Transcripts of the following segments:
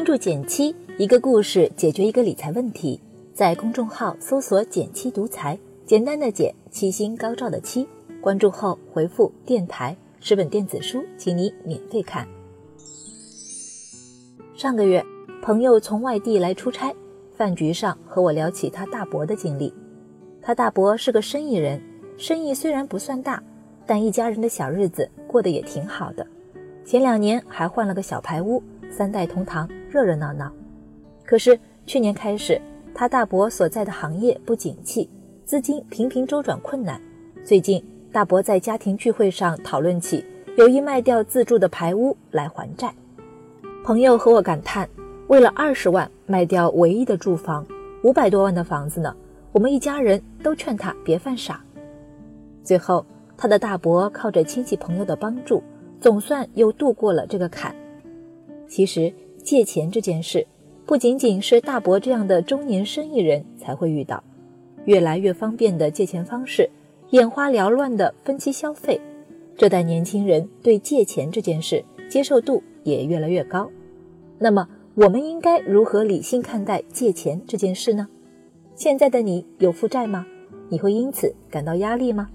关注减七，一个故事解决一个理财问题。在公众号搜索“减七独裁，简单的减，七星高照的七。关注后回复“电台”，十本电子书，请你免费看。上个月，朋友从外地来出差，饭局上和我聊起他大伯的经历。他大伯是个生意人，生意虽然不算大，但一家人的小日子过得也挺好的。前两年还换了个小排屋，三代同堂，热热闹闹。可是去年开始，他大伯所在的行业不景气，资金频频周转困难。最近，大伯在家庭聚会上讨论起有意卖掉自住的排屋来还债。朋友和我感叹：为了二十万卖掉唯一的住房，五百多万的房子呢？我们一家人都劝他别犯傻。最后，他的大伯靠着亲戚朋友的帮助。总算又度过了这个坎。其实借钱这件事，不仅仅是大伯这样的中年生意人才会遇到，越来越方便的借钱方式，眼花缭乱的分期消费，这代年轻人对借钱这件事接受度也越来越高。那么，我们应该如何理性看待借钱这件事呢？现在的你有负债吗？你会因此感到压力吗？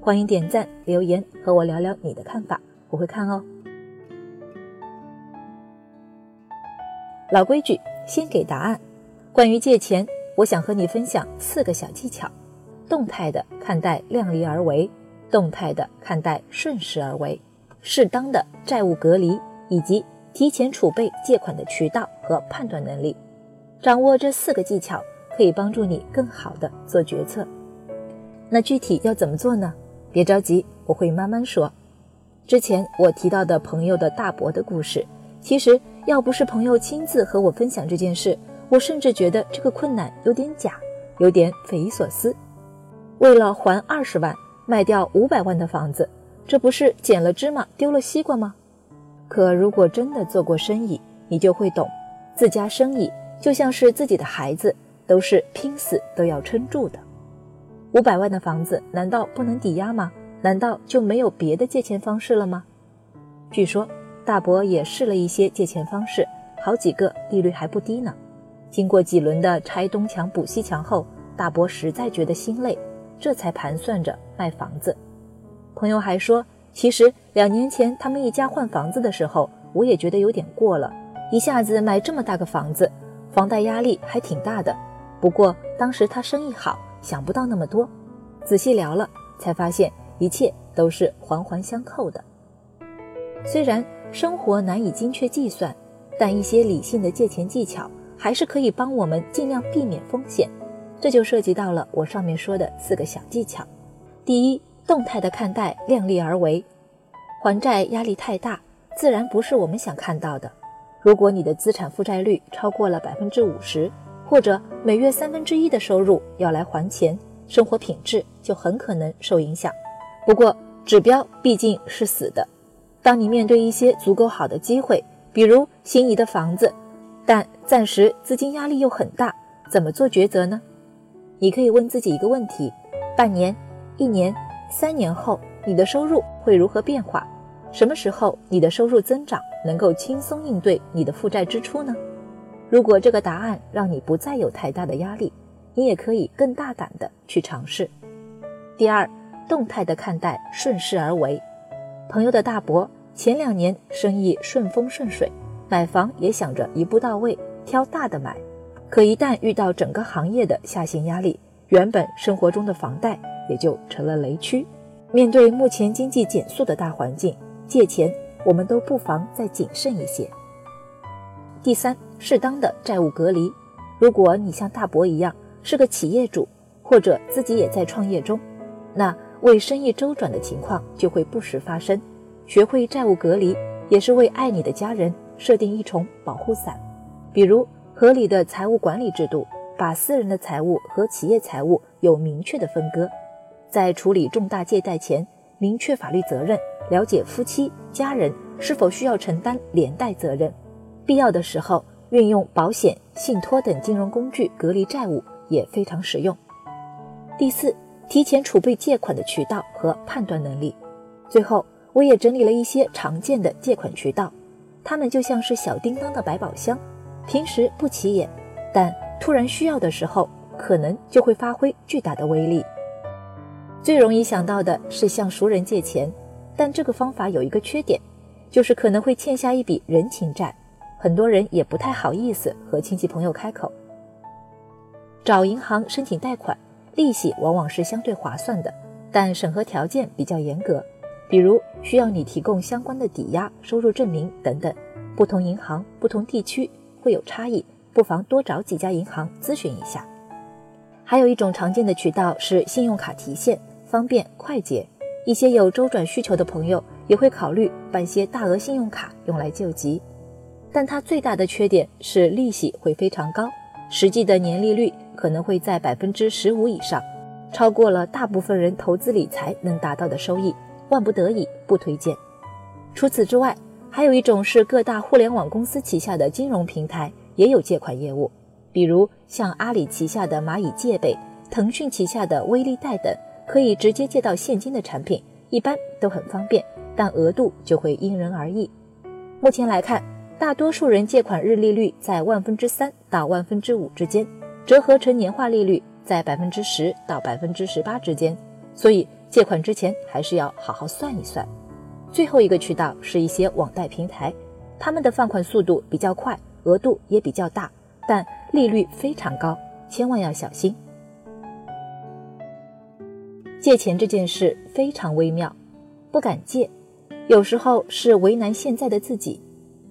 欢迎点赞留言和我聊聊你的看法。我会看哦。老规矩，先给答案。关于借钱，我想和你分享四个小技巧：动态的看待量力而为，动态的看待顺势而为，适当的债务隔离，以及提前储备借款的渠道和判断能力。掌握这四个技巧，可以帮助你更好的做决策。那具体要怎么做呢？别着急，我会慢慢说。之前我提到的朋友的大伯的故事，其实要不是朋友亲自和我分享这件事，我甚至觉得这个困难有点假，有点匪夷所思。为了还二十万，卖掉五百万的房子，这不是捡了芝麻丢了西瓜吗？可如果真的做过生意，你就会懂，自家生意就像是自己的孩子，都是拼死都要撑住的。五百万的房子难道不能抵押吗？难道就没有别的借钱方式了吗？据说大伯也试了一些借钱方式，好几个利率还不低呢。经过几轮的拆东墙补西墙后，大伯实在觉得心累，这才盘算着卖房子。朋友还说，其实两年前他们一家换房子的时候，我也觉得有点过了，一下子买这么大个房子，房贷压力还挺大的。不过当时他生意好，想不到那么多。仔细聊了，才发现。一切都是环环相扣的。虽然生活难以精确计算，但一些理性的借钱技巧还是可以帮我们尽量避免风险。这就涉及到了我上面说的四个小技巧：第一，动态的看待，量力而为。还债压力太大，自然不是我们想看到的。如果你的资产负债率超过了百分之五十，或者每月三分之一的收入要来还钱，生活品质就很可能受影响。不过，指标毕竟是死的。当你面对一些足够好的机会，比如心仪的房子，但暂时资金压力又很大，怎么做抉择呢？你可以问自己一个问题：半年、一年、三年后，你的收入会如何变化？什么时候你的收入增长能够轻松应对你的负债支出呢？如果这个答案让你不再有太大的压力，你也可以更大胆的去尝试。第二。动态的看待，顺势而为。朋友的大伯前两年生意顺风顺水，买房也想着一步到位，挑大的买。可一旦遇到整个行业的下行压力，原本生活中的房贷也就成了雷区。面对目前经济减速的大环境，借钱我们都不妨再谨慎一些。第三，适当的债务隔离。如果你像大伯一样是个企业主，或者自己也在创业中，那。为生意周转的情况就会不时发生，学会债务隔离，也是为爱你的家人设定一重保护伞。比如合理的财务管理制度，把私人的财务和企业财务有明确的分割。在处理重大借贷前，明确法律责任，了解夫妻家人是否需要承担连带责任。必要的时候，运用保险、信托等金融工具隔离债务也非常实用。第四。提前储备借款的渠道和判断能力。最后，我也整理了一些常见的借款渠道，它们就像是小叮当的百宝箱，平时不起眼，但突然需要的时候，可能就会发挥巨大的威力。最容易想到的是向熟人借钱，但这个方法有一个缺点，就是可能会欠下一笔人情债，很多人也不太好意思和亲戚朋友开口。找银行申请贷款，利息往往是相对划算的，但审核条件比较严格，比如需要你提供相关的抵押、收入证明等等。不同银行、不同地区会有差异，不妨多找几家银行咨询一下。还有一种常见的渠道是信用卡提现。方便快捷，一些有周转需求的朋友也会考虑办些大额信用卡用来救急，但它最大的缺点是利息会非常高，实际的年利率可能会在百分之十五以上，超过了大部分人投资理财能达到的收益，万不得已不推荐。除此之外，还有一种是各大互联网公司旗下的金融平台也有借款业务，比如像阿里旗下的蚂蚁借呗、腾讯旗下的微利贷等。可以直接借到现金的产品，一般都很方便，但额度就会因人而异。目前来看，大多数人借款日利率在万分之三到万分之五之间，折合成年化利率在百分之十到百分之十八之间。所以借款之前还是要好好算一算。最后一个渠道是一些网贷平台，他们的放款速度比较快，额度也比较大，但利率非常高，千万要小心。借钱这件事非常微妙，不敢借，有时候是为难现在的自己，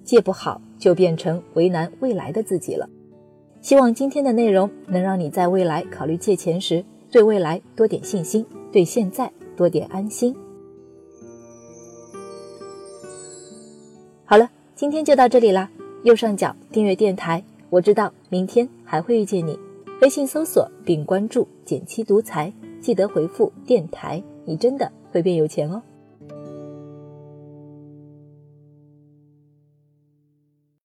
借不好就变成为难未来的自己了。希望今天的内容能让你在未来考虑借钱时，对未来多点信心，对现在多点安心。好了，今天就到这里啦。右上角订阅电台，我知道明天还会遇见你。微信搜索并关注“减七独裁。记得回复“电台”，你真的会变有钱哦。